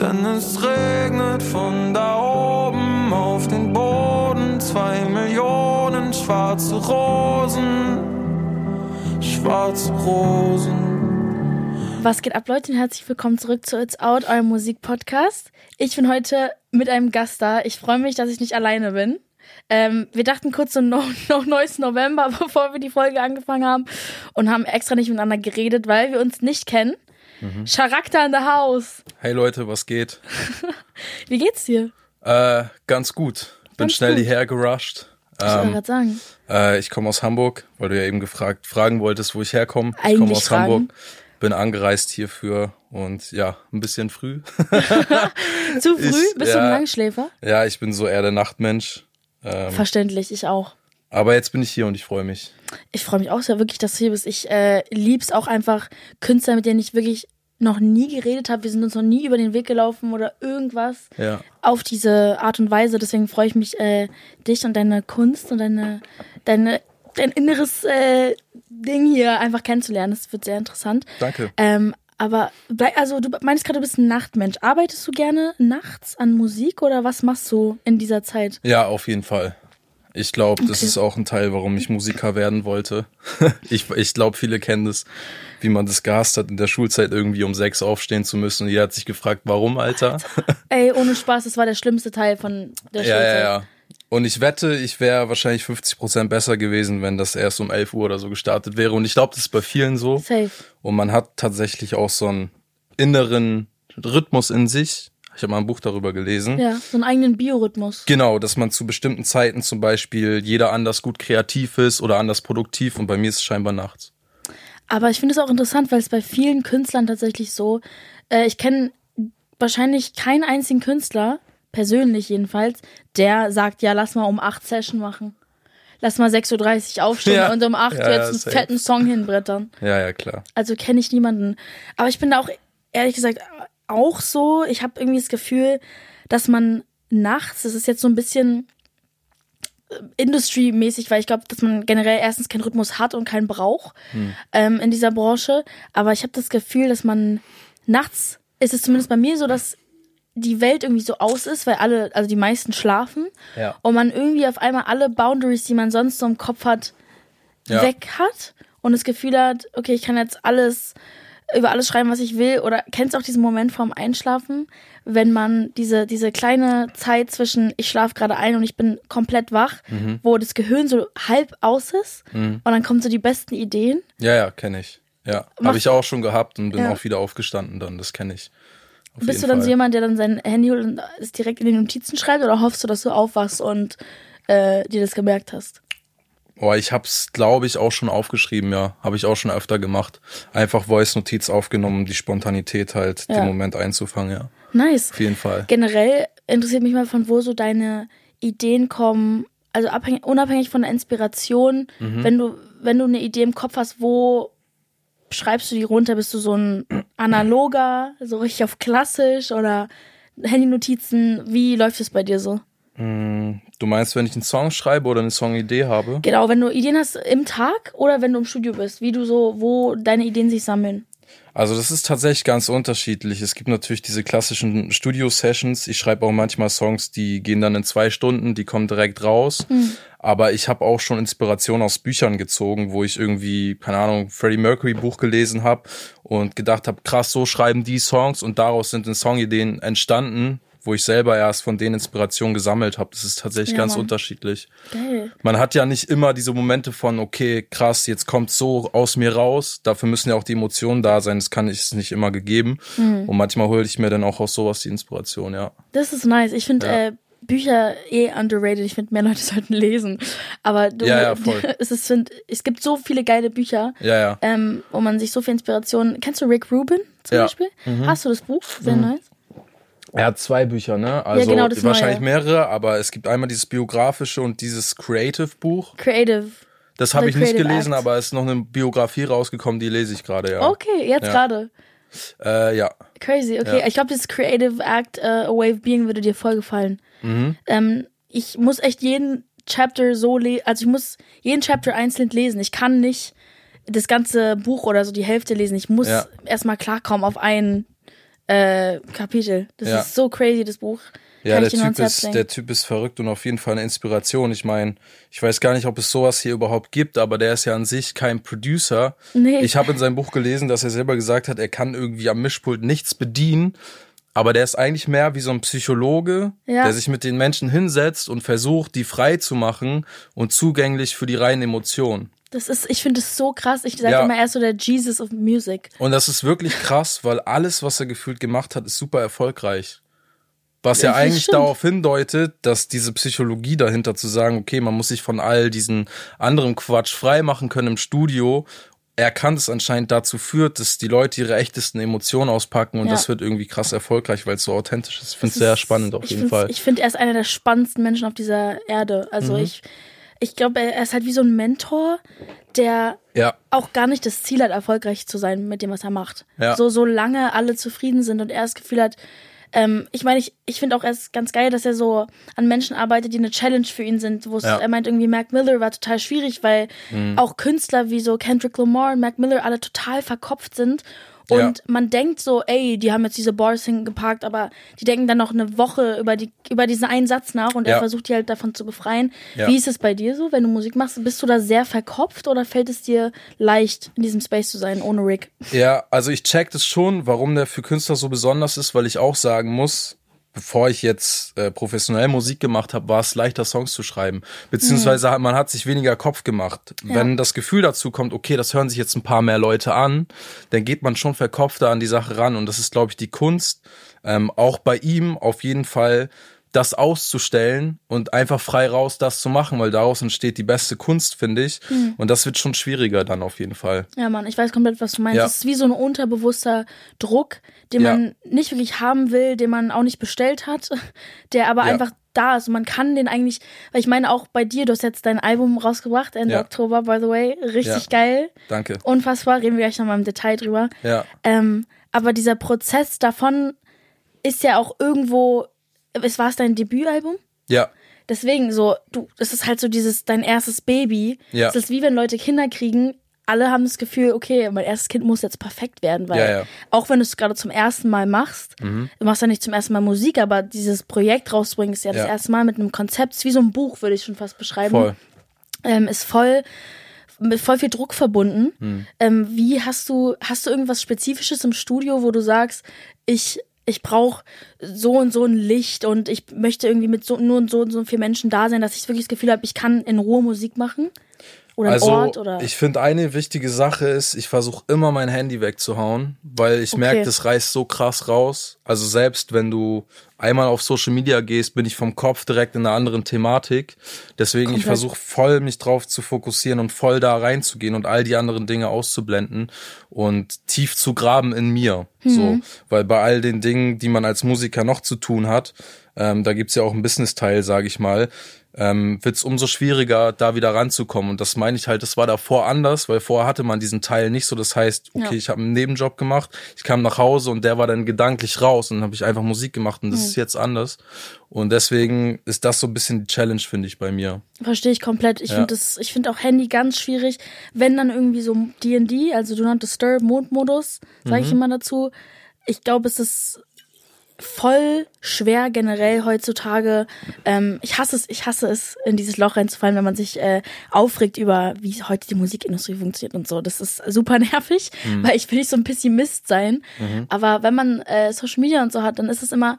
Denn es regnet von da oben auf den Boden. Zwei Millionen schwarze Rosen. Schwarze Rosen. Was geht ab, Leute? Und herzlich willkommen zurück zu It's Out, eurem Musikpodcast. Ich bin heute mit einem Gast da. Ich freue mich, dass ich nicht alleine bin. Ähm, wir dachten kurz so noch, noch neues November, bevor wir die Folge angefangen haben und haben extra nicht miteinander geredet, weil wir uns nicht kennen. Mhm. Charakter in the house. Hey Leute, was geht? Wie geht's dir? Äh, ganz gut. Bin ganz schnell gut. hierher gerusht. Ich ähm, gerade sagen. Äh, ich komme aus Hamburg, weil du ja eben gefragt, fragen wolltest, wo ich herkomme. Ich komme aus fragen. Hamburg. Bin angereist hierfür und ja, ein bisschen früh. Zu früh? Ich, Bist ja, du ein Langschläfer? Ja, ich bin so eher der Nachtmensch. Ähm, Verständlich, ich auch. Aber jetzt bin ich hier und ich freue mich. Ich freue mich auch sehr wirklich, dass du hier bist. Ich äh, lieb's auch einfach Künstler, mit denen ich wirklich noch nie geredet habe. Wir sind uns noch nie über den Weg gelaufen oder irgendwas ja. auf diese Art und Weise. Deswegen freue ich mich, äh, dich und deine Kunst und deine, deine, dein inneres äh, Ding hier einfach kennenzulernen. Das wird sehr interessant. Danke. Ähm, aber also du meinst gerade, du bist ein Nachtmensch. Arbeitest du gerne nachts an Musik oder was machst du in dieser Zeit? Ja, auf jeden Fall. Ich glaube, das ist auch ein Teil, warum ich Musiker werden wollte. ich ich glaube, viele kennen das, wie man das gehasst hat, in der Schulzeit irgendwie um sechs aufstehen zu müssen. Und jeder hat sich gefragt, warum, Alter? Alter. Ey, ohne Spaß, das war der schlimmste Teil von der ja, Schulzeit. Ja, ja. Und ich wette, ich wäre wahrscheinlich 50 Prozent besser gewesen, wenn das erst um 11 Uhr oder so gestartet wäre. Und ich glaube, das ist bei vielen so. Safe. Und man hat tatsächlich auch so einen inneren Rhythmus in sich, ich habe mal ein Buch darüber gelesen. Ja, so einen eigenen Biorhythmus. Genau, dass man zu bestimmten Zeiten zum Beispiel jeder anders gut kreativ ist oder anders produktiv und bei mir ist es scheinbar nachts. Aber ich finde es auch interessant, weil es bei vielen Künstlern tatsächlich so, äh, ich kenne wahrscheinlich keinen einzigen Künstler, persönlich jedenfalls, der sagt, ja, lass mal um 8 Session machen. Lass mal 6.30 Uhr aufstehen ja. und um 8 Uhr ja, jetzt einen safe. fetten Song hinbrettern. Ja, ja, klar. Also kenne ich niemanden. Aber ich bin da auch, ehrlich gesagt, auch so. Ich habe irgendwie das Gefühl, dass man nachts, das ist jetzt so ein bisschen äh, Industry-mäßig, weil ich glaube, dass man generell erstens keinen Rhythmus hat und keinen braucht hm. ähm, in dieser Branche. Aber ich habe das Gefühl, dass man nachts ist es zumindest bei mir so, dass die Welt irgendwie so aus ist, weil alle, also die meisten schlafen ja. und man irgendwie auf einmal alle Boundaries, die man sonst so im Kopf hat, ja. weg hat und das Gefühl hat, okay, ich kann jetzt alles über alles schreiben, was ich will. Oder kennst du auch diesen Moment vorm Einschlafen, wenn man diese, diese kleine Zeit zwischen ich schlafe gerade ein und ich bin komplett wach, mhm. wo das Gehirn so halb aus ist mhm. und dann kommen so die besten Ideen? Ja, ja, kenne ich. Ja, habe ich auch schon gehabt und bin ja. auch wieder aufgestanden dann, das kenne ich. Auf Bist du dann Fall. so jemand, der dann sein Handy holt und es direkt in den Notizen schreibt oder hoffst du, dass du aufwachst und äh, dir das gemerkt hast? Oh, ich hab's, glaube ich, auch schon aufgeschrieben, ja. Habe ich auch schon öfter gemacht. Einfach Voice-Notiz aufgenommen, die Spontanität halt, ja. den Moment einzufangen, ja. Nice. Auf jeden Fall. Generell interessiert mich mal, von wo so deine Ideen kommen. Also abhängig, unabhängig von der Inspiration, mhm. wenn du, wenn du eine Idee im Kopf hast, wo schreibst du die runter? Bist du so ein analoger, so richtig auf klassisch oder Handynotizen? Wie läuft es bei dir so? Mm, du meinst, wenn ich einen Song schreibe oder eine Songidee habe? Genau, wenn du Ideen hast im Tag oder wenn du im Studio bist, wie du so, wo deine Ideen sich sammeln. Also das ist tatsächlich ganz unterschiedlich. Es gibt natürlich diese klassischen Studio-Sessions. Ich schreibe auch manchmal Songs, die gehen dann in zwei Stunden, die kommen direkt raus. Mhm. Aber ich habe auch schon Inspiration aus Büchern gezogen, wo ich irgendwie, keine Ahnung, Freddie Mercury Buch gelesen habe und gedacht habe, krass, so schreiben die Songs und daraus sind dann Songideen entstanden, wo ich selber erst von denen Inspiration gesammelt habe. Das ist tatsächlich ja, ganz Mann. unterschiedlich. Geil. Man hat ja nicht immer diese Momente von, okay, krass, jetzt kommt so aus mir raus. Dafür müssen ja auch die Emotionen da sein. Das kann ich es nicht immer gegeben. Mhm. Und manchmal hole ich mir dann auch aus sowas die Inspiration, ja. Das ist nice. Ich finde, ja. äh, Bücher eh underrated. Ich finde, mehr Leute sollten lesen. Aber du, ja, ja, es, ist, find, es gibt so viele geile Bücher, ja, ja. Ähm, wo man sich so viel Inspiration. Kennst du Rick Rubin zum. Beispiel? Mhm. Hast du das Buch? Sehr mhm. nice. Er hat zwei Bücher, ne? Also ja, genau, wahrscheinlich Neue. mehrere, aber es gibt einmal dieses biografische und dieses Creative Buch. Creative. Das habe ich nicht gelesen, Act. aber es ist noch eine Biografie rausgekommen, die lese ich gerade, ja. Okay, jetzt ja. gerade. Äh, ja. Crazy, okay. Ja. Ich glaube, dieses Creative Act uh, A Way of Being würde dir voll gefallen. Mhm. Ähm, ich muss echt jeden Chapter so lesen, also ich muss jeden Chapter einzeln lesen. Ich kann nicht das ganze Buch oder so die Hälfte lesen. Ich muss ja. erstmal klarkommen auf einen äh, Kapitel. Das Ja. ist so crazy, das Buch. Ja, Kann der typ, ist, der Typ ist verrückt und auf jeden Fall eine Inspiration. Ich meine, ich weiß gar nicht, ob es sowas hier überhaupt gibt, aber der ist ja an sich kein Producer. Nee. Ich habe in seinem Buch gelesen, dass er selber gesagt hat, er kann irgendwie am Mischpult nichts bedienen. Aber der ist eigentlich mehr wie so ein Psychologe, Ja. der sich mit den Menschen hinsetzt und versucht, die frei zu machen und zugänglich für die reinen Emotionen. Das ist, ich finde es so krass. Ich sage Ja. immer, er ist so der Jesus of Music. Und das ist wirklich krass, weil alles, was er gefühlt gemacht hat, ist super erfolgreich. Was ja Ja, eigentlich stimmt. darauf hindeutet, dass diese Psychologie dahinter zu sagen, okay, man muss sich von all diesen anderen Quatsch frei machen können im Studio. Er kann es anscheinend dazu führt, dass die Leute ihre echtesten Emotionen auspacken und Ja. das wird irgendwie krass erfolgreich, weil es so authentisch ist. Ich finde es sehr spannend auf jeden Fall. Mhm. Ich finde, er ist einer der spannendsten Menschen auf dieser Erde. Also ich, ich glaube, er ist halt wie so ein Mentor, der ja, auch gar nicht das Ziel hat, erfolgreich zu sein mit dem, was er macht. Ja. So, solange alle zufrieden sind und er das Gefühl hat, ähm, ich meine, ich, ich finde auch erst ganz geil, dass er so an Menschen arbeitet, die eine Challenge für ihn sind. Wo Ja. Mhm. er meint irgendwie, Mac Miller war total schwierig, weil auch Künstler wie so Kendrick Lamar und Mac Miller alle total verkopft sind. Und Ja. man denkt so, ey, die haben jetzt diese Bars hingeparkt, aber die denken dann noch eine Woche über, die, über diesen einen Satz nach und er Ja. versucht die halt davon zu befreien. Ja. Wie ist es bei dir so, wenn du Musik machst? Bist du da sehr verkopft oder fällt es dir leicht, in diesem Space zu sein, ohne Rick? Ja, also ich check das schon, warum der für Künstler so besonders ist, weil ich auch sagen muss, bevor ich jetzt äh, professionell Musik gemacht habe, war es leichter, Songs zu schreiben. Beziehungsweise hat, man hat sich weniger Kopf gemacht. Wenn das Gefühl dazu kommt, okay, das hören sich jetzt ein paar mehr Leute an, dann geht man schon verkopfter an die Sache ran. Und das ist, glaube ich, die Kunst, ähm, auch bei ihm auf jeden Fall das auszustellen und einfach frei raus das zu machen, weil daraus entsteht die beste Kunst, finde ich. Und das wird schon schwieriger dann auf jeden Fall. Ja, Mann, ich weiß komplett, was du meinst. Ja. Es ist wie so ein unterbewusster Druck, den Ja. man nicht wirklich haben will, den man auch nicht bestellt hat, der aber Ja. einfach da ist. Und man kann den eigentlich, weil ich meine auch bei dir, du hast jetzt dein Album rausgebracht, Ende. Oktober, by the way, richtig geil, Danke. unfassbar, reden wir gleich nochmal im Detail drüber. Ja. Ähm, aber dieser Prozess davon ist ja auch irgendwo, es war es dein Debütalbum? Ja. Deswegen so, du, es ist halt so dieses dein erstes Baby. Ja. Es ist wie wenn Leute Kinder kriegen. Alle haben das Gefühl, okay, mein erstes Kind muss jetzt perfekt werden, weil Ja, ja. auch wenn du es gerade zum ersten Mal machst, du machst ja nicht zum ersten Mal Musik, aber dieses Projekt rausbringen ist ja, das Ja. erste Mal mit einem Konzept, ist wie so ein Buch, würde ich schon fast beschreiben. Voll. Ähm, ist voll mit voll viel Druck verbunden. Hm. Ähm, wie hast du hast du irgendwas Spezifisches im Studio, wo du sagst, ich ich brauche so und so ein Licht und ich möchte irgendwie mit so nur und so und so vielen Menschen da sein, dass ich wirklich das Gefühl habe, ich kann in Ruhe Musik machen oder Also Ort oder ich finde eine wichtige Sache ist, ich versuche immer mein Handy wegzuhauen, weil ich Okay. merke, das reißt so krass raus. Also selbst wenn du einmal auf Social Media gehst, bin ich vom Kopf direkt in einer anderen Thematik. Deswegen ich Komplett. versuche voll mich drauf zu fokussieren und voll da reinzugehen und all die anderen Dinge auszublenden und tief zu graben in mir. So, weil bei all den Dingen, die man als Musiker noch zu tun hat, ähm, da gibt's ja auch einen Business-Teil, sage ich mal, ähm, wird's umso schwieriger, da wieder ranzukommen. Und das meine ich halt, das war davor anders, weil vorher hatte man diesen Teil nicht so. Das heißt, okay, Ja. ich habe einen Nebenjob gemacht, ich kam nach Hause und der war dann gedanklich raus und dann habe ich einfach Musik gemacht und das ist jetzt anders. Und deswegen ist das so ein bisschen die Challenge, finde ich, bei mir. verstehe ich komplett. Ich Ja. finde das ich finde auch Handy ganz schwierig, wenn dann irgendwie so D&D, also Do Not Disturb Mondmodus, sage Mhm. ich immer dazu. Ich glaube, es ist voll schwer generell heutzutage. Ähm, ich hasse es, ich hasse es, in dieses Loch reinzufallen, wenn man sich äh, aufregt über, wie heute die Musikindustrie funktioniert und so. Das ist super nervig, Mhm. weil ich will nicht so ein Pessimist sein. Aber wenn man äh, Social Media und so hat, dann ist es immer,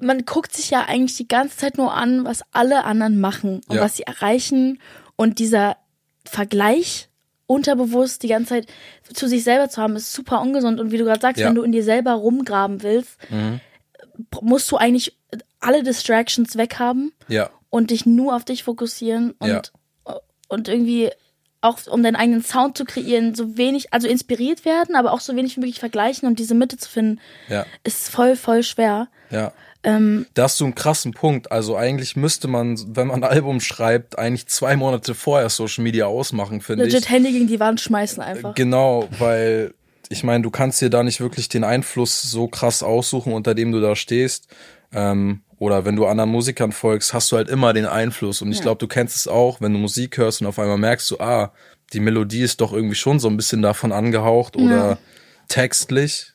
man guckt sich ja eigentlich die ganze Zeit nur an, was alle anderen machen und Ja. was sie erreichen. Und dieser Vergleich unterbewusst die ganze Zeit zu sich selber zu haben, ist super ungesund. Und wie du gerade sagst, Ja. wenn du in dir selber rumgraben willst, musst du eigentlich alle Distractions weghaben Ja, und dich nur auf dich fokussieren und, Ja. und irgendwie auch um deinen eigenen Sound zu kreieren, so wenig, also inspiriert werden, aber auch so wenig wie möglich vergleichen und diese Mitte zu finden, ja, ist voll, voll schwer. ja. Ähm, Da hast du einen krassen Punkt. Also eigentlich müsste man, wenn man ein Album schreibt, eigentlich zwei Monate vorher Social Media ausmachen, finde ich. legit Handy gegen die Wand schmeißen einfach. Genau, weil ich meine, du kannst dir da nicht wirklich den Einfluss so krass aussuchen, unter dem du da stehst. Ähm, oder wenn du anderen Musikern folgst, hast du halt immer den Einfluss. Und ich Ja. glaube, du kennst es auch, wenn du Musik hörst und auf einmal merkst du, ah, die Melodie ist doch irgendwie schon so ein bisschen davon angehaucht oder textlich.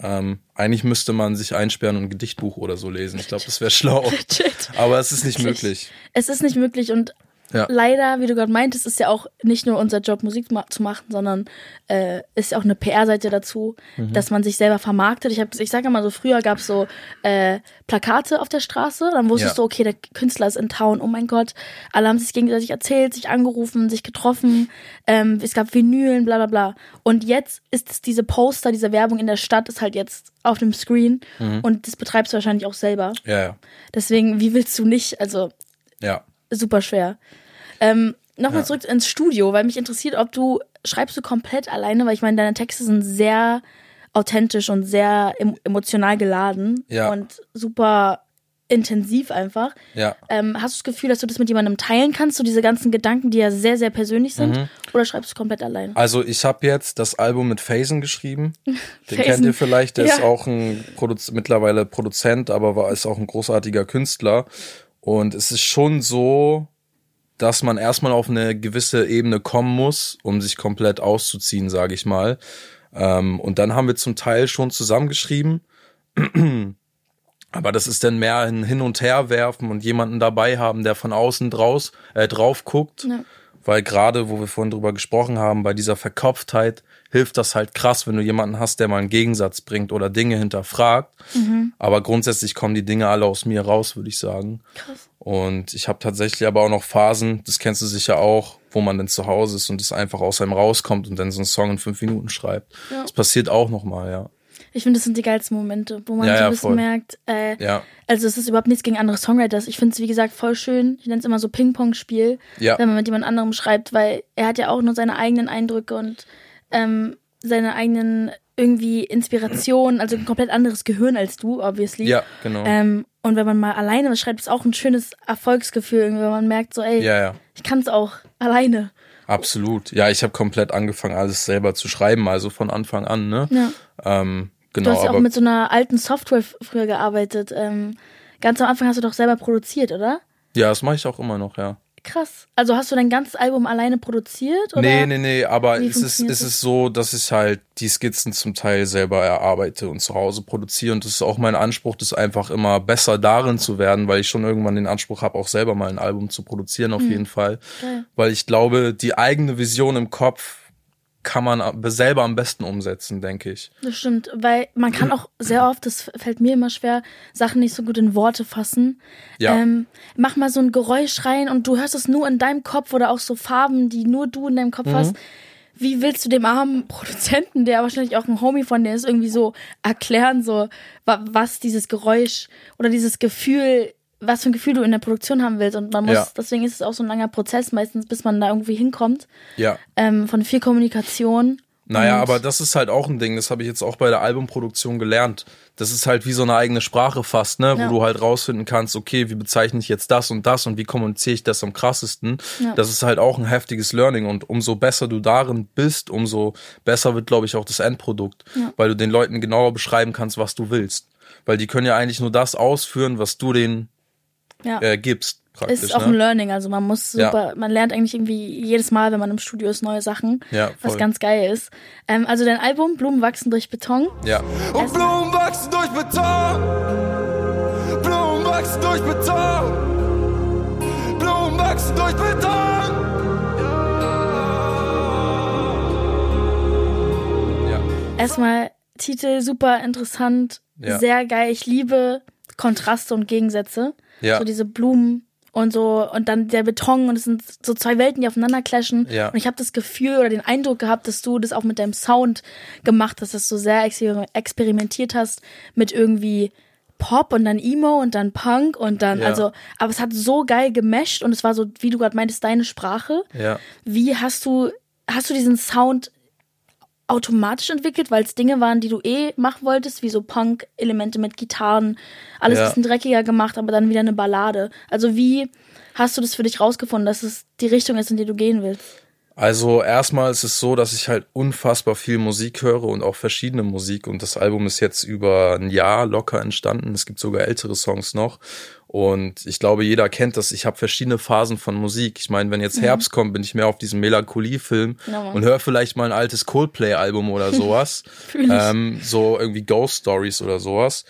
Ähm, eigentlich müsste man sich einsperren und ein Gedichtbuch oder so lesen. Ich glaube, das wäre schlau. Aber es ist nicht möglich. Es ist nicht möglich und ja. leider, wie du gerade meintest, ist ja auch nicht nur unser Job, Musik ma zu machen, sondern äh, ist ja auch eine PR-Seite dazu, mhm. dass man sich selber vermarktet. Ich, hab, ich sage immer so, früher gab es so äh, Plakate auf der Straße, dann wusstest ja. du, okay, der Künstler ist in Town, oh mein Gott, alle haben sich gegenseitig erzählt, sich angerufen, sich getroffen, ähm, es gab Vinylen, bla bla bla. Und jetzt ist es diese Poster, diese Werbung in der Stadt ist halt jetzt auf dem Screen mhm. und das betreibst du wahrscheinlich auch selber. Ja, ja. Deswegen, wie willst du nicht, also ja. Super schwer. Ähm, Nochmal ja. zurück ins Studio, weil mich interessiert, ob du schreibst du komplett alleine, weil ich meine, deine Texte sind sehr authentisch und sehr emotional geladen ja. und super intensiv einfach. Ja. Ähm, hast du das Gefühl, dass du das mit jemandem teilen kannst, so diese ganzen Gedanken, die ja sehr, sehr persönlich sind? Mhm. Oder schreibst du komplett allein? Also ich habe jetzt das Album mit Phasen geschrieben. Den Phasen. kennt ihr vielleicht, der ja. ist auch ein Produz mittlerweile Produzent, aber war ist auch ein großartiger Künstler. Und es ist schon so, dass man erstmal auf eine gewisse Ebene kommen muss, um sich komplett auszuziehen, sage ich mal. Ähm, und dann haben wir zum Teil schon zusammengeschrieben. Aber das ist dann mehr ein Hin- und Herwerfen und jemanden dabei haben, der von außen draus, äh, drauf guckt. Ja. Weil gerade, wo wir vorhin drüber gesprochen haben, bei dieser Verkopftheit hilft das halt krass, wenn du jemanden hast, der mal einen Gegensatz bringt oder Dinge hinterfragt. Mhm. Aber grundsätzlich kommen die Dinge alle aus mir raus, würde ich sagen. Krass. Und ich habe tatsächlich aber auch noch Phasen, das kennst du sicher auch, wo man dann zu Hause ist und es einfach aus einem rauskommt und dann so einen Song in fünf Minuten schreibt. Ja. Das passiert auch nochmal, ja. Ich finde, das sind die geilsten Momente, wo man ja, so ein bisschen ja, merkt, äh, ja. also es ist überhaupt nichts gegen andere Songwriters. Ich finde es, wie gesagt, voll schön. Ich nenne es immer so Ping-Pong-Spiel, ja. wenn man mit jemand anderem schreibt, weil er hat ja auch nur seine eigenen Eindrücke und ähm, seine eigenen irgendwie Inspirationen, also ein komplett anderes Gehirn als du, obviously. Ja, genau. Ähm, und wenn man mal alleine was schreibt, ist auch ein schönes Erfolgsgefühl, wenn man merkt, so, ey, ja, ja. ich kann es auch alleine. Absolut. Ja, ich habe komplett angefangen, alles selber zu schreiben, also von Anfang an, ne? Ja. Ähm, genau. Du hast ja auch mit so einer alten Software früher gearbeitet. Ähm, ganz am Anfang hast du doch selber produziert, oder? Ja, das mache ich auch immer noch, ja. Krass. Also hast du dein ganzes Album alleine produziert? Oder? Nee, nee, nee, aber es ist, es ist so, dass ich halt die Skizzen zum Teil selber erarbeite und zu Hause produziere. Und das ist auch mein Anspruch, das einfach immer besser darin zu werden, weil ich schon irgendwann den Anspruch habe, auch selber mal ein Album zu produzieren, auf mhm. jeden Fall. Geil. Weil ich glaube, die eigene Vision im Kopf kann man selber am besten umsetzen, denke ich. Das stimmt, weil man kann auch sehr oft, das fällt mir immer schwer, Sachen nicht so gut in Worte fassen. Ja. Ähm, mach mal so ein Geräusch rein und du hörst es nur in deinem Kopf oder auch so Farben, die nur du in deinem Kopf mhm. hast. Wie willst du dem armen Produzenten, der wahrscheinlich auch ein Homie von dir ist, irgendwie so erklären, so was dieses Geräusch oder dieses Gefühl was für ein Gefühl du in der Produktion haben willst. Und man muss, ja. deswegen ist es auch so ein langer Prozess meistens, bis man da irgendwie hinkommt. Ja. Ähm, von viel Kommunikation. Naja, aber das ist halt auch ein Ding, das habe ich jetzt auch bei der Albumproduktion gelernt. Das ist halt wie so eine eigene Sprache fast, ne? Ja. Wo du halt rausfinden kannst, okay, wie bezeichne ich jetzt das und das und wie kommuniziere ich das am krassesten. Ja. Das ist halt auch ein heftiges Learning und umso besser du darin bist, umso besser wird, glaube ich, auch das Endprodukt. Ja. Weil du den Leuten genauer beschreiben kannst, was du willst. Weil die können ja eigentlich nur das ausführen, was du denen ja. äh, gibst. Praktisch, ist auch ne? ein Learning, also man muss super, ja. man lernt eigentlich irgendwie jedes Mal, wenn man im Studio ist, neue Sachen, ja, was ganz geil ist. Ähm, also dein Album Blumen wachsen durch Beton. Ja. Und Blumen wachsen durch Beton. Blumen wachsen durch Beton. Blumen wachsen durch Beton. Ja. Erstmal Titel super interessant, Ja. sehr geil. Ich liebe Kontraste und Gegensätze. Ja. So diese Blumen und so und dann der Beton und es sind so zwei Welten, die aufeinander clashen. Ja. Und ich habe das Gefühl oder den Eindruck gehabt, dass du das auch mit deinem Sound gemacht hast, dass du sehr exper experimentiert hast mit irgendwie Pop und dann Emo und dann Punk und dann, Ja. also, aber es hat so geil gemasht und es war so, wie du gerade meintest, deine Sprache. Ja. Wie hast du, hast du diesen Sound automatisch entwickelt, weil es Dinge waren, die du eh machen wolltest, wie so Punk-Elemente mit Gitarren, alles Ja. ein bisschen dreckiger gemacht, aber dann wieder eine Ballade. Also wie hast du das für dich rausgefunden, dass es die Richtung ist, in die du gehen willst? Also erstmal ist es so, dass ich halt unfassbar viel Musik höre und auch verschiedene Musik und das Album ist jetzt über ein Jahr locker entstanden. Es gibt sogar ältere Songs noch und ich glaube, jeder kennt das. Ich habe verschiedene Phasen von Musik. Ich meine, wenn jetzt Herbst kommt, bin ich mehr auf diesem Melancholie-Film Mann. und höre vielleicht mal ein altes Coldplay-Album oder sowas. Ähm, so irgendwie Ghost Stories oder sowas.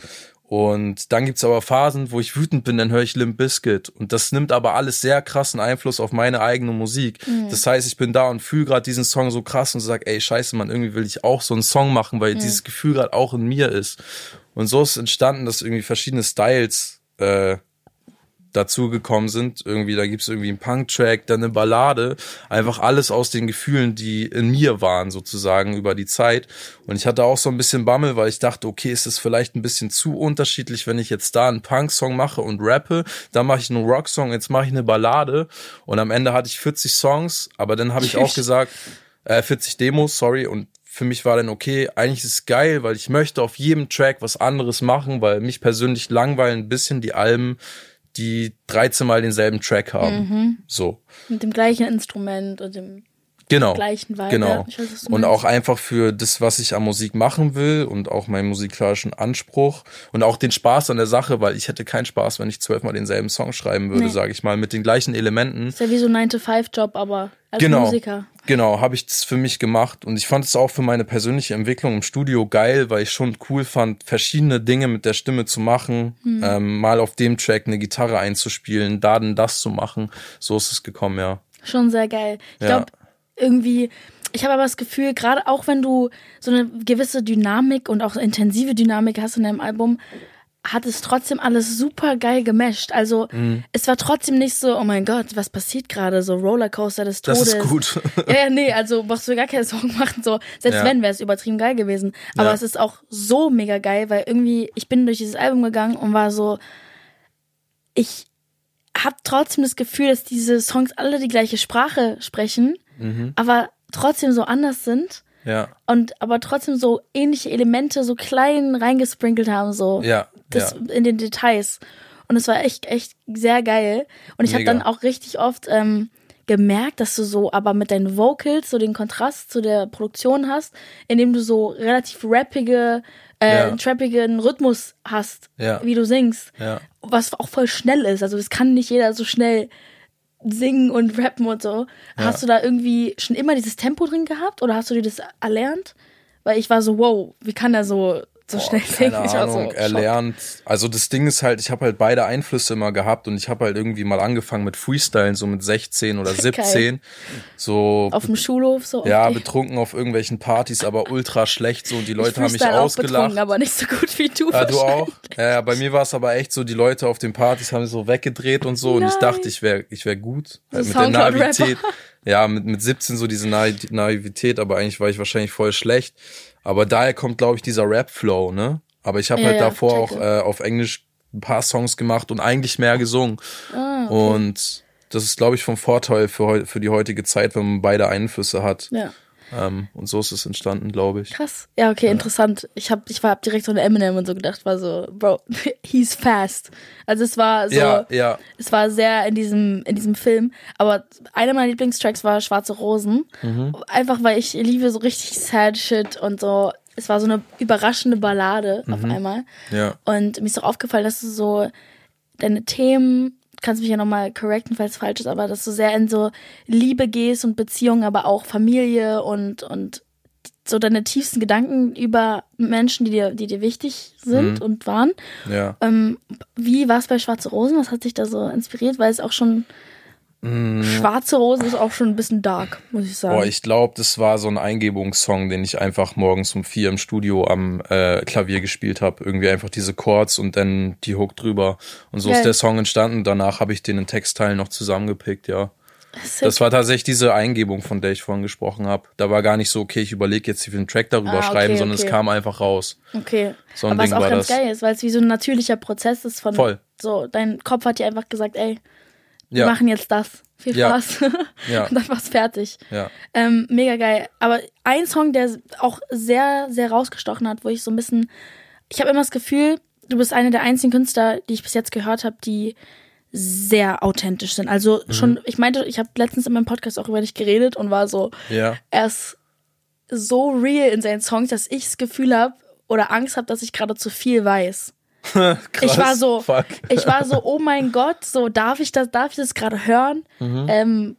Und dann gibt's aber Phasen, wo ich wütend bin, dann höre ich Limp Bizkit. Und das nimmt aber alles sehr krassen Einfluss auf meine eigene Musik. Das heißt, ich bin da und fühle gerade diesen Song so krass und sag, ey, scheiße, Mann, irgendwie will ich auch so einen Song machen, weil dieses Gefühl gerade auch in mir ist. Und so ist entstanden, dass irgendwie verschiedene Styles äh, dazugekommen sind. Irgendwie, da gibt's irgendwie einen Punk-Track, dann eine Ballade. Einfach alles aus den Gefühlen, die in mir waren, sozusagen, über die Zeit. Und ich hatte auch so ein bisschen Bammel, weil ich dachte, okay, ist es vielleicht ein bisschen zu unterschiedlich, wenn ich jetzt da einen Punk-Song mache und rappe, dann mache ich einen Rock-Song, jetzt mache ich eine Ballade. Und am Ende hatte ich 40 Songs, aber dann habe ich auch gesagt, äh, 40 Demos, sorry, und für mich war dann okay, eigentlich ist es geil, weil ich möchte auf jedem Track was anderes machen, weil mich persönlich langweilen ein bisschen die Alben, die 13 Mal denselben Track haben. So. Mit dem gleichen Instrument und dem Genau. gleichen Vibe. Genau. Ja, weiß, und auch einfach für das, was ich an Musik machen will und auch meinen musikalischen Anspruch und auch den Spaß an der Sache, weil ich hätte keinen Spaß, wenn ich zwölfmal denselben Song schreiben würde, Nee. sage ich mal, mit den gleichen Elementen. Ist ja wie so ein 9-to-5-Job, aber als Genau. Musiker. Genau, habe ich das für mich gemacht und ich fand es auch für meine persönliche Entwicklung im Studio geil, weil ich schon cool fand, verschiedene Dinge mit der Stimme zu machen, Mhm. ähm, mal auf dem Track eine Gitarre einzuspielen, da dann das zu machen. So ist es gekommen, ja. Schon sehr geil. Ich Ja. glaube, irgendwie, ich habe aber das Gefühl, gerade auch wenn du so eine gewisse Dynamik und auch intensive Dynamik hast in deinem Album, hat es trotzdem alles super geil gemischt. Also Mhm. es war trotzdem nicht so, oh mein Gott, was passiert gerade? So Rollercoaster des Das Todes. ist gut. Ja, ja, nee, also brauchst du gar keine Sorgen machen. So, selbst Ja. wenn, wäre es übertrieben geil gewesen. Aber Ja. es ist auch so mega geil, weil irgendwie, ich bin durch dieses Album gegangen und war so, ich habe trotzdem das Gefühl, dass diese Songs alle die gleiche Sprache sprechen, Mhm. aber trotzdem so anders sind ja, und aber trotzdem so ähnliche Elemente so klein reingesprinkelt haben, so ja, das ja. in den Details. Und es war echt, echt sehr geil. Und ich habe dann auch richtig oft ähm, gemerkt, dass du so aber mit deinen Vocals so den Kontrast zu der Produktion hast, indem du so relativ rappige, äh, Ja. trappigen Rhythmus hast, Ja. wie du singst. Ja. Was auch voll schnell ist. Also das kann nicht jeder so schnell singen und rappen und so. Hast du da irgendwie schon immer dieses Tempo drin gehabt oder hast du dir das erlernt? Weil ich war so, wow, wie kann er so, so schnell singen? keine ich war Ahnung, so erlernt. Also das Ding ist halt, ich habe halt beide Einflüsse immer gehabt und ich habe halt irgendwie mal angefangen mit Freestylen, so mit 16 oder 17. So auf dem Schulhof so. ja, okay. betrunken auf irgendwelchen Partys, aber ultra schlecht so und die Leute haben mich auch ausgelacht. betrunken, aber nicht so gut wie du. Ja, du auch? Ja, bei mir war es aber echt so, die Leute auf den Partys haben so weggedreht und so und ich Nein. dachte, ich wäre ich wär gut. Halt mit der. Naivität. Ja, mit, mit 17 so diese Naiv- Naivität, aber eigentlich war ich wahrscheinlich voll schlecht. Aber daher kommt, glaube ich, dieser Rap-Flow, ne? Aber ich habe Ja, halt ja, davor auch checke. äh, auf Englisch ein paar Songs gemacht und eigentlich mehr gesungen. Ah, Und das ist, glaube ich, vom Vorteil für, für die heutige Zeit, wenn man beide Einflüsse hat. Ja, Ähm, und so ist es entstanden, glaube ich. krass. Ja, okay, interessant. Ich hab, ich war hab direkt so an Eminem und so gedacht, war so, Bro, he's fast. Also es war so, Ja, ja. es war sehr in diesem, in diesem Film. Aber einer meiner Lieblingstracks war Schwarze Rosen. Mhm. Einfach weil ich liebe so richtig sad shit und so. Es war so eine überraschende Ballade auf Mhm. einmal. Ja. Und mir ist auch aufgefallen, dass du so deine Themen, kannst mich ja nochmal correcten, falls es falsch ist, aber dass du sehr in so Liebe gehst und Beziehungen, aber auch Familie und, und so deine tiefsten Gedanken über Menschen, die dir, die dir wichtig sind und waren. Ja. Ähm, wie war es bei Schwarze Rosen? Was hat dich da so inspiriert? Weil es auch schon Schwarze Rosen ist auch schon ein bisschen dark, muss ich sagen. Boah, ich glaube, das war so ein Eingebungssong, den ich einfach morgens um vier im Studio am äh, Klavier gespielt habe. Irgendwie einfach diese Chords und dann die Hook drüber. Und so Geil. ist der Song entstanden. Danach habe ich den in Textteilen noch zusammengepickt, ja. Sick. Das war tatsächlich diese Eingebung, von der ich vorhin gesprochen habe. Da war gar nicht so, okay, ich überlege jetzt, wie wir einen Track darüber Ah, okay, schreiben, sondern okay. es kam einfach raus. Okay. So ein Aber was auch war ganz das. geil ist, weil es wie so ein natürlicher Prozess ist von Voll. so, dein Kopf hat dir einfach gesagt, ey, wir Ja. machen jetzt das. Viel Ja. Spaß. Ja. Und dann war's fertig. Ja. Ähm, mega geil. Aber ein Song, der auch sehr, sehr rausgestochen hat, wo ich so ein bisschen, ich habe immer das Gefühl, du bist einer der einzigen Künstler, die ich bis jetzt gehört habe, die sehr authentisch sind. Also schon, ich meinte, ich habe letztens in meinem Podcast auch über dich geredet und war so, Ja. er ist so real in seinen Songs, dass ich das Gefühl habe oder Angst habe, dass ich gerade zu viel weiß. Krass, ich war so, Fuck. ich war so, oh mein Gott, so darf ich das, darf ich das gerade hören? Mhm. Ähm,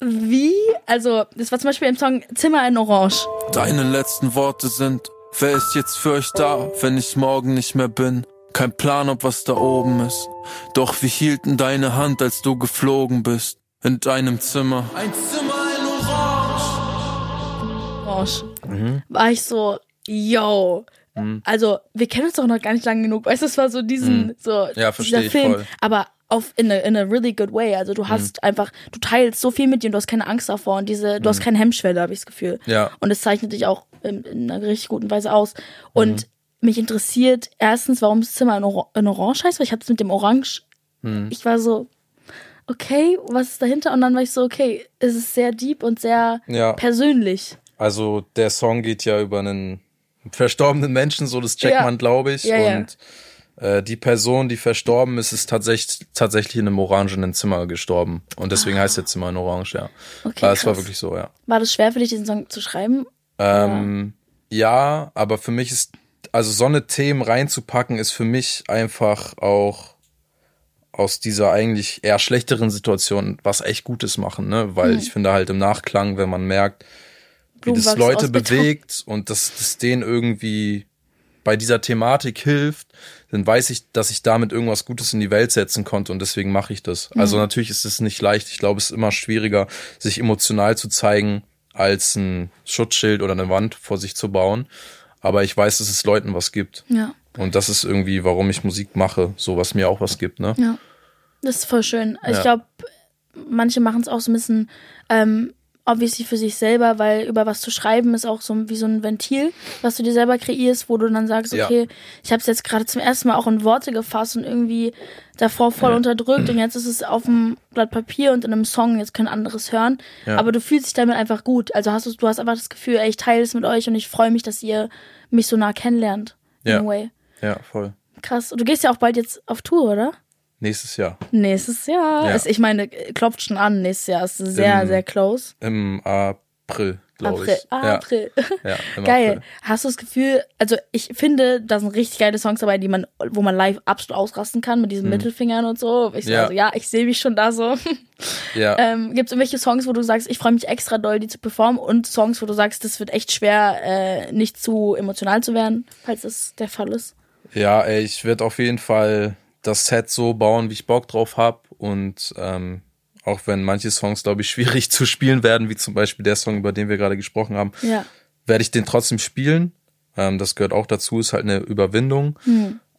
wie? Also, das war zum Beispiel im Song Zimmer in Orange. Deine letzten Worte sind, wer ist jetzt für euch da, wenn ich morgen nicht mehr bin? Kein Plan, ob was da oben ist. Doch wir hielten deine Hand, als du geflogen bist. In deinem Zimmer. Ein Zimmer in Orange. Orange. Mhm. War ich so, yo. Also, wir kennen uns doch noch gar nicht lang genug. Weißt du, es war so diesen, so, Mhm. Ja, dieser ich Film. voll. Aber auf, in a, in a really good way. Also, du hast Mhm. einfach, du teilst so viel mit dir und du hast keine Angst davor und diese, du hast keine Hemmschwelle, habe ich das Gefühl. Mhm. Ja. Und es zeichnet dich auch in, in einer richtig guten Weise aus. Und Mhm. mich interessiert erstens, warum das Zimmer in, Or in Orange heißt, weil ich hatte es mit dem Orange. Mhm. Ich war so, okay, was ist dahinter? Und dann war ich so, okay, es ist sehr deep und sehr Ja. persönlich. Also der Song geht ja über einen verstorbenen Menschen, so das checkt Ja. man, glaube ich. Ja, und äh, die Person, die verstorben ist, ist tatsächlich, tatsächlich in einem orangenen Zimmer gestorben. Und deswegen heißt der Zimmer in Orange, ja. Ah. Okay, Aber es war wirklich so, ja. War das schwer für dich, diesen Song zu schreiben? Ähm, ja, aber für mich ist, also so eine Themen reinzupacken, ist für mich einfach auch aus dieser eigentlich eher schlechteren Situation was echt Gutes machen, ne? Weil ich finde halt im Nachklang, wenn man merkt, wie das Leute bewegt und dass das denen irgendwie bei dieser Thematik hilft, dann weiß ich, dass ich damit irgendwas Gutes in die Welt setzen konnte und deswegen mache ich das. Also natürlich ist es nicht leicht. Ich glaube, es ist immer schwieriger, sich emotional zu zeigen, als ein Schutzschild oder eine Wand vor sich zu bauen. Aber ich weiß, dass es Leuten was gibt. Ja. Und das ist irgendwie, warum ich Musik mache, so was mir auch was gibt, ne? Ja. Das ist voll schön. Ich Ja. glaube, manche machen es auch so ein bisschen ähm, obviously für sich selber, weil über was zu schreiben ist auch so wie so ein Ventil, was du dir selber kreierst, wo du dann sagst, Ja. okay, ich habe es jetzt gerade zum ersten Mal auch in Worte gefasst und irgendwie davor voll unterdrückt und jetzt ist es auf dem Blatt Papier und in einem Song, jetzt können anderes hören, Ja. aber du fühlst dich damit einfach gut. Also hast du, du hast einfach das Gefühl, ey, ich teile es mit euch und ich freue mich, dass ihr mich so nah kennenlernt. In Ja. a way. Ja, voll. Krass. Und du gehst ja auch bald jetzt auf Tour, oder? Nächstes Jahr. Nächstes Jahr. Ja. Ist, ich meine, klopft schon an. Nächstes Jahr ist sehr, Im sehr close. Im April, glaube April. ich. Ja. April. Ja, im Geil. April. Hast du das Gefühl, also ich finde, da sind richtig geile Songs dabei, die man, wo man live absolut ausrasten kann mit diesen Mittelfingern und so. Ich Mhm. Ja. ja, so, ja ich sehe mich schon da so. Ja. ähm, Gibt es irgendwelche Songs, wo du sagst, ich freue mich extra doll, die zu performen und Songs, wo du sagst, das wird echt schwer, äh, nicht zu emotional zu werden, falls das der Fall ist? Ja, ey, ich werde auf jeden Fall das Set so bauen, wie ich Bock drauf hab und ähm, auch wenn manche Songs, glaube ich, schwierig zu spielen werden, wie zum Beispiel der Song, über den wir gerade gesprochen haben, Ja. werde ich den trotzdem spielen. Ähm, das gehört auch dazu, ist halt eine Überwindung.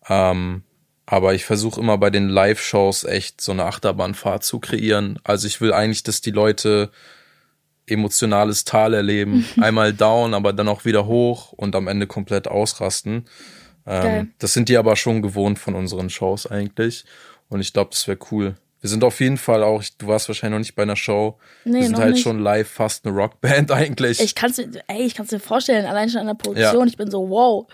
Ähm, aber ich versuche immer bei den Live-Shows echt so eine Achterbahnfahrt zu kreieren. Also ich will eigentlich, dass die Leute emotionales Tal erleben. Einmal down, aber dann auch wieder hoch und am Ende komplett ausrasten. Ähm, das sind die aber schon gewohnt von unseren Shows eigentlich. Und ich glaube, das wäre cool. Wir sind auf jeden Fall auch, du warst wahrscheinlich noch nicht bei einer Show. Nee, wir sind halt nicht. schon live fast eine Rockband eigentlich. Ich kann's, mir- ey, ich kann's mir vorstellen, allein schon an der Produktion. Ja. Ich bin so, wow.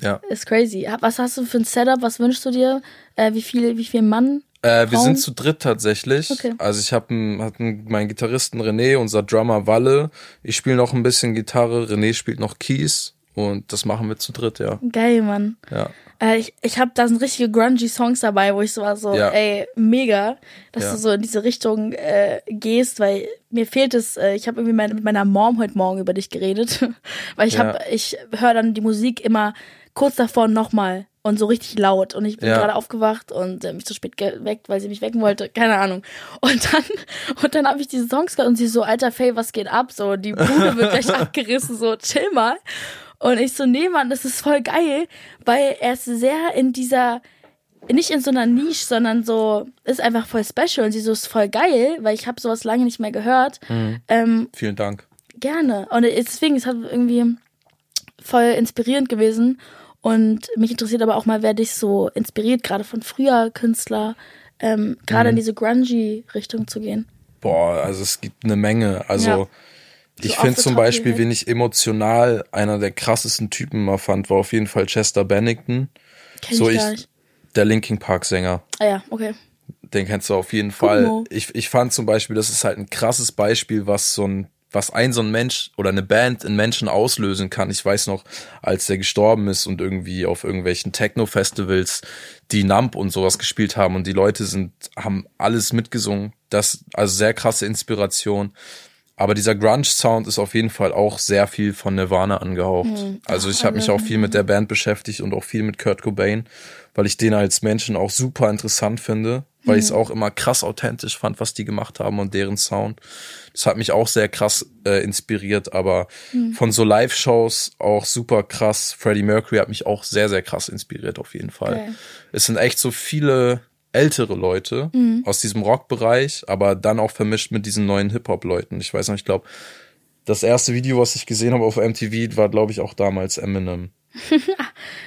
ja. Ist crazy. Was hast du für ein Setup? Was wünschst du dir? Äh, wie viel, wie viel Mann? Äh, wir sind zu dritt tatsächlich. Okay. Also ich habe hab meinen Gitarristen René, unser Drummer Walle. Ich spiele noch ein bisschen Gitarre, René spielt noch Keys und das machen wir zu dritt, ja. Geil, Mann. Ja. Äh, ich ich habe da sind richtige grungy Songs dabei, wo ich so war so, Ja. ey, mega, dass Ja. du so in diese Richtung äh, gehst, weil mir fehlt es. Äh, ich habe irgendwie mein, mit meiner Mom heute Morgen über dich geredet, weil ich Ja. habe, ich höre dann die Musik immer kurz davor nochmal und so richtig laut und ich bin gerade aufgewacht und äh, mich zu spät geweckt, weil sie mich wecken wollte, keine Ahnung. Und dann und dann habe ich diese Songs gehört und sie so, alter Faye, was geht ab? So die Bude wird gleich abgerissen, so chill mal. Und ich so, nee, Mann, das ist voll geil, weil er ist sehr in dieser, nicht in so einer Nische, sondern so, ist einfach voll special. Und sie so, ist voll geil, weil ich habe sowas lange nicht mehr gehört. Ähm, Vielen Dank. gerne. Und deswegen, es hat irgendwie voll inspirierend gewesen. Und mich interessiert aber auch mal, wer dich so inspiriert, gerade von früher Künstler, ähm, gerade in diese grungy-Richtung zu gehen. Boah, also es gibt eine Menge. Also Ja. Ich So finde off the zum Beispiel, head. wen ich emotional einer der krassesten Typen mal fand, war auf jeden Fall Chester Bennington. Kenn So, ich ich- gar nicht. Der Linkin Park Sänger. Ah ja, okay. Den kennst du auf jeden Fall. Kumo. Ich, ich fand zum Beispiel, das ist halt ein krasses Beispiel, was so ein, was ein so ein Mensch oder eine Band in Menschen auslösen kann. Ich weiß noch, als der gestorben ist und irgendwie auf irgendwelchen Techno-Festivals die Nump und sowas gespielt haben und die Leute sind, haben alles mitgesungen. Das, also sehr krasse Inspiration. Aber dieser Grunge-Sound ist auf jeden Fall auch sehr viel von Nirvana angehaucht. Also ich habe mich auch viel mit der Band beschäftigt und auch viel mit Kurt Cobain, weil ich den als Menschen auch super interessant finde, weil ich es auch immer krass authentisch fand, was die gemacht haben und deren Sound. Das hat mich auch sehr krass äh, inspiriert, aber von so Live-Shows auch super krass. Freddie Mercury hat mich auch sehr, sehr krass inspiriert auf jeden Fall. Geil. Es sind echt so viele ältere Leute aus diesem Rockbereich, aber dann auch vermischt mit diesen neuen Hip-Hop-Leuten. Ich weiß noch, ich glaube, das erste Video, was ich gesehen habe auf MTV, war, glaube ich, auch damals Eminem.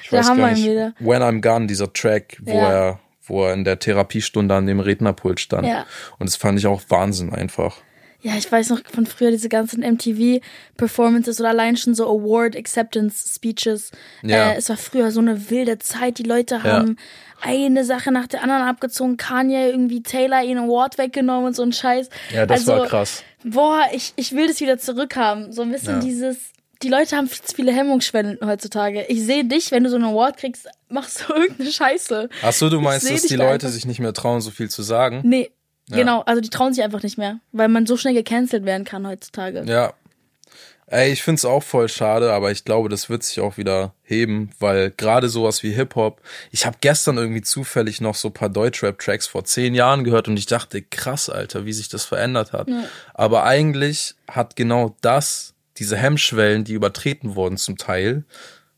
Ich Da haben wir gar ihn nicht. wieder. When I'm Gone, dieser Track, wo Ja. er, wo er in der Therapiestunde an dem Rednerpult stand. Ja. Und das fand ich auch Wahnsinn einfach. Ja, ich weiß noch von früher diese ganzen MTV-Performances oder allein schon so Award-Acceptance-Speeches. Ja. Äh, es war früher so eine wilde Zeit. Die Leute haben eine Sache nach der anderen abgezogen. Kanye irgendwie Taylor ihren Award weggenommen und so ein Scheiß. Ja, das also, war krass. Boah, ich, ich will das wieder zurückhaben. So ein bisschen Ja. dieses. Die Leute haben viel zu viele Hemmungsschwellen heutzutage. Ich sehe dich, wenn du so einen Award kriegst, machst du irgendeine Scheiße. Ach so, du meinst, dass die Leute einfach. sich nicht mehr trauen, so viel zu sagen? Nee, genau. Also die trauen sich einfach nicht mehr, weil man so schnell gecancelt werden kann heutzutage. Ja. Ey, ich find's auch voll schade, aber ich glaube, das wird sich auch wieder heben, weil gerade sowas wie Hip-Hop, ich habe gestern irgendwie zufällig noch so ein paar Deutschrap-Tracks vor zehn Jahren gehört und ich dachte, krass, Alter, wie sich das verändert hat. Aber eigentlich hat genau das, diese Hemmschwellen, die übertreten wurden zum Teil,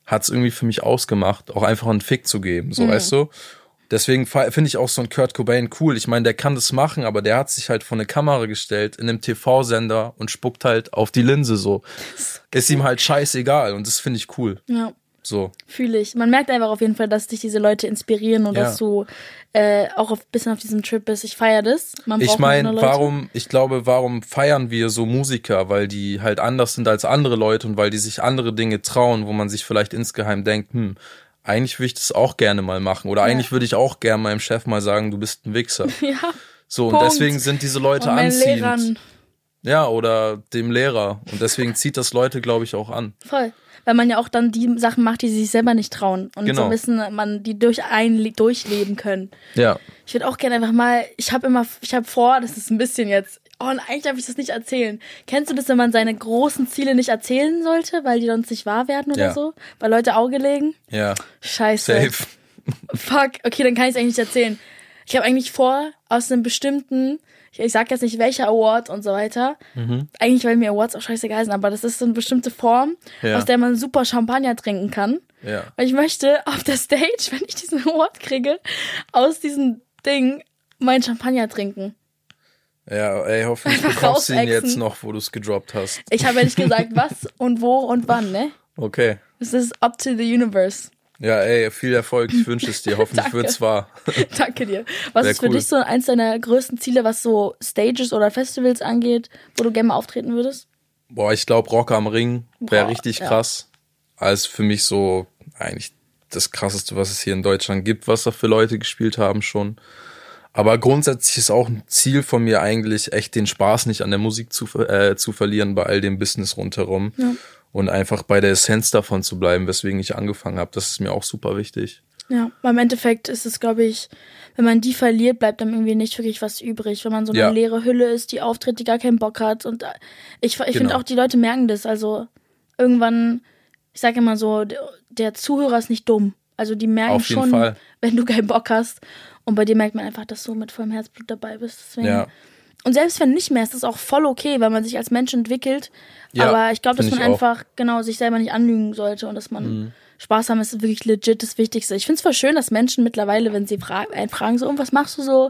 hat's irgendwie für mich ausgemacht, auch einfach einen Fick zu geben, so weißt du? Deswegen finde ich auch so einen Kurt Cobain cool. Ich meine, der kann das machen, aber der hat sich halt vor eine Kamera gestellt in einem TV-Sender und spuckt halt auf die Linse so. Ist ihm halt scheißegal und das finde ich cool. Ja, So. fühle ich. Man merkt einfach auf jeden Fall, dass dich diese Leute inspirieren und Ja. dass du äh, auch ein bisschen auf diesem Trip bist. Ich feiere das. Man Ich meine, warum, ich glaube, warum feiern wir so Musiker? Weil die halt anders sind als andere Leute und weil die sich andere Dinge trauen, wo man sich vielleicht insgeheim denkt, hm, eigentlich würde ich das auch gerne mal machen. Oder eigentlich würde ich auch gerne meinem Chef mal sagen, du bist ein Wichser. Ja, So, und Punkt. deswegen sind diese Leute und anziehend. Lehrern. Ja, oder dem Lehrer. Und deswegen zieht das Leute, glaube ich, auch an. Voll. Weil man ja auch dann die Sachen macht, die sie sich selber nicht trauen. Und so Genau. ein bisschen man die durch ein durchleben können. Ja. Ich würde auch gerne einfach mal, ich habe immer, ich habe vor, das ist ein bisschen jetzt, oh, und eigentlich darf ich das nicht erzählen. Kennst du das, wenn man seine großen Ziele nicht erzählen sollte, weil die sonst nicht wahr werden oder Ja. so? Weil Leute Auge legen? Ja. Scheiße. Safe. Fuck, okay, dann kann ich es eigentlich nicht erzählen. Ich habe eigentlich vor, aus einem bestimmten, ich, ich sag jetzt nicht welcher Award und so weiter, Mhm. eigentlich weil mir Awards auch scheißegal sind, aber das ist so eine bestimmte Form, Ja. aus der man super Champagner trinken kann. Ja. Und ich möchte auf der Stage, wenn ich diesen Award kriege, aus diesem Ding meinen Champagner trinken. Ja, ey, hoffentlich Einfach bekommst du ihn jetzt noch, wo du es gedroppt hast. Ich habe ja nicht gesagt, was und wo und wann, ne? Okay. Es ist up to the universe. Ja, ey, viel Erfolg. Ich wünsche es dir. Hoffentlich wird's wahr. Danke dir. Was Sehr ist für cool. dich so eins deiner größten Ziele, was so Stages oder Festivals angeht, wo du gerne mal auftreten würdest? Boah, ich glaube, Rock am Ring wäre richtig ja. krass. Als für mich so eigentlich das krasseste, was es hier in Deutschland gibt, was da für Leute gespielt haben schon. Aber grundsätzlich ist auch ein Ziel von mir eigentlich, echt den Spaß nicht an der Musik zu, äh, zu verlieren bei all dem Business rundherum. Und einfach bei der Essenz davon zu bleiben, weswegen ich angefangen habe. Das ist mir auch super wichtig. Ja, weil im Endeffekt ist es, glaube ich, wenn man die verliert, bleibt dann irgendwie nicht wirklich was übrig. Wenn man so eine Ja. leere Hülle ist, die auftritt, die gar keinen Bock hat. Und äh, ich, ich finde Genau. auch, die Leute merken das. Also irgendwann, ich sage immer so, der, Zuhörer ist nicht dumm. Also die merken schon, Fall. wenn du keinen Bock hast. Und bei dir merkt man einfach, dass du mit vollem Herzblut dabei bist. Deswegen. Ja. Und selbst wenn nicht mehr, ist das auch voll okay, weil man sich als Mensch entwickelt. Ja, Aber ich glaube, dass man. Mhm. einfach genau sich selber nicht anlügen sollte und dass man Spaß haben ist wirklich legit das Wichtigste. Ich finde es voll schön, dass Menschen mittlerweile, wenn sie fra einen fragen, so, und was machst du so?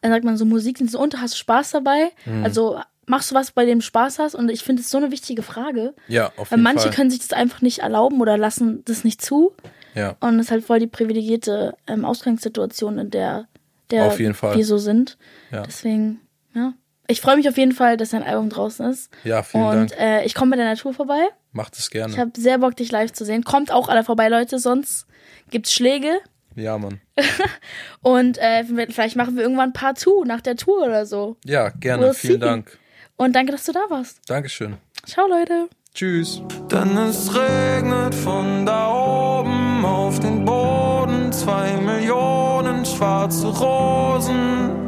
Dann sagt man so Musik, sind so, und hast du Spaß dabei? Mhm. Also machst du was, bei dem du Spaß hast? Und ich finde es so eine wichtige Frage. Ja, auf Weil jeden manche Fall. können sich das einfach nicht erlauben oder lassen das nicht zu. ja. Und das ist halt voll die privilegierte ähm, Ausgangssituation, in der, der wir so sind. Ja. Deswegen, ja. Ich freue mich auf jeden Fall, dass dein Album draußen ist. Ja, vielen Und Dank. äh, ich komme bei der Natur vorbei. Macht es gerne. Ich habe sehr Bock, dich live zu sehen. Kommt auch alle vorbei, Leute, sonst gibt's Schläge. Ja, Mann. Und äh, vielleicht machen wir irgendwann Part 2 nach der Tour oder so. Ja, gerne. We'll Vielen see. Dank. Und danke, dass du da warst. Dankeschön. Ciao, Leute. Tschüss. Denn es regnet von da oben auf den Boden. Zwei Millionen schwarze Rosen.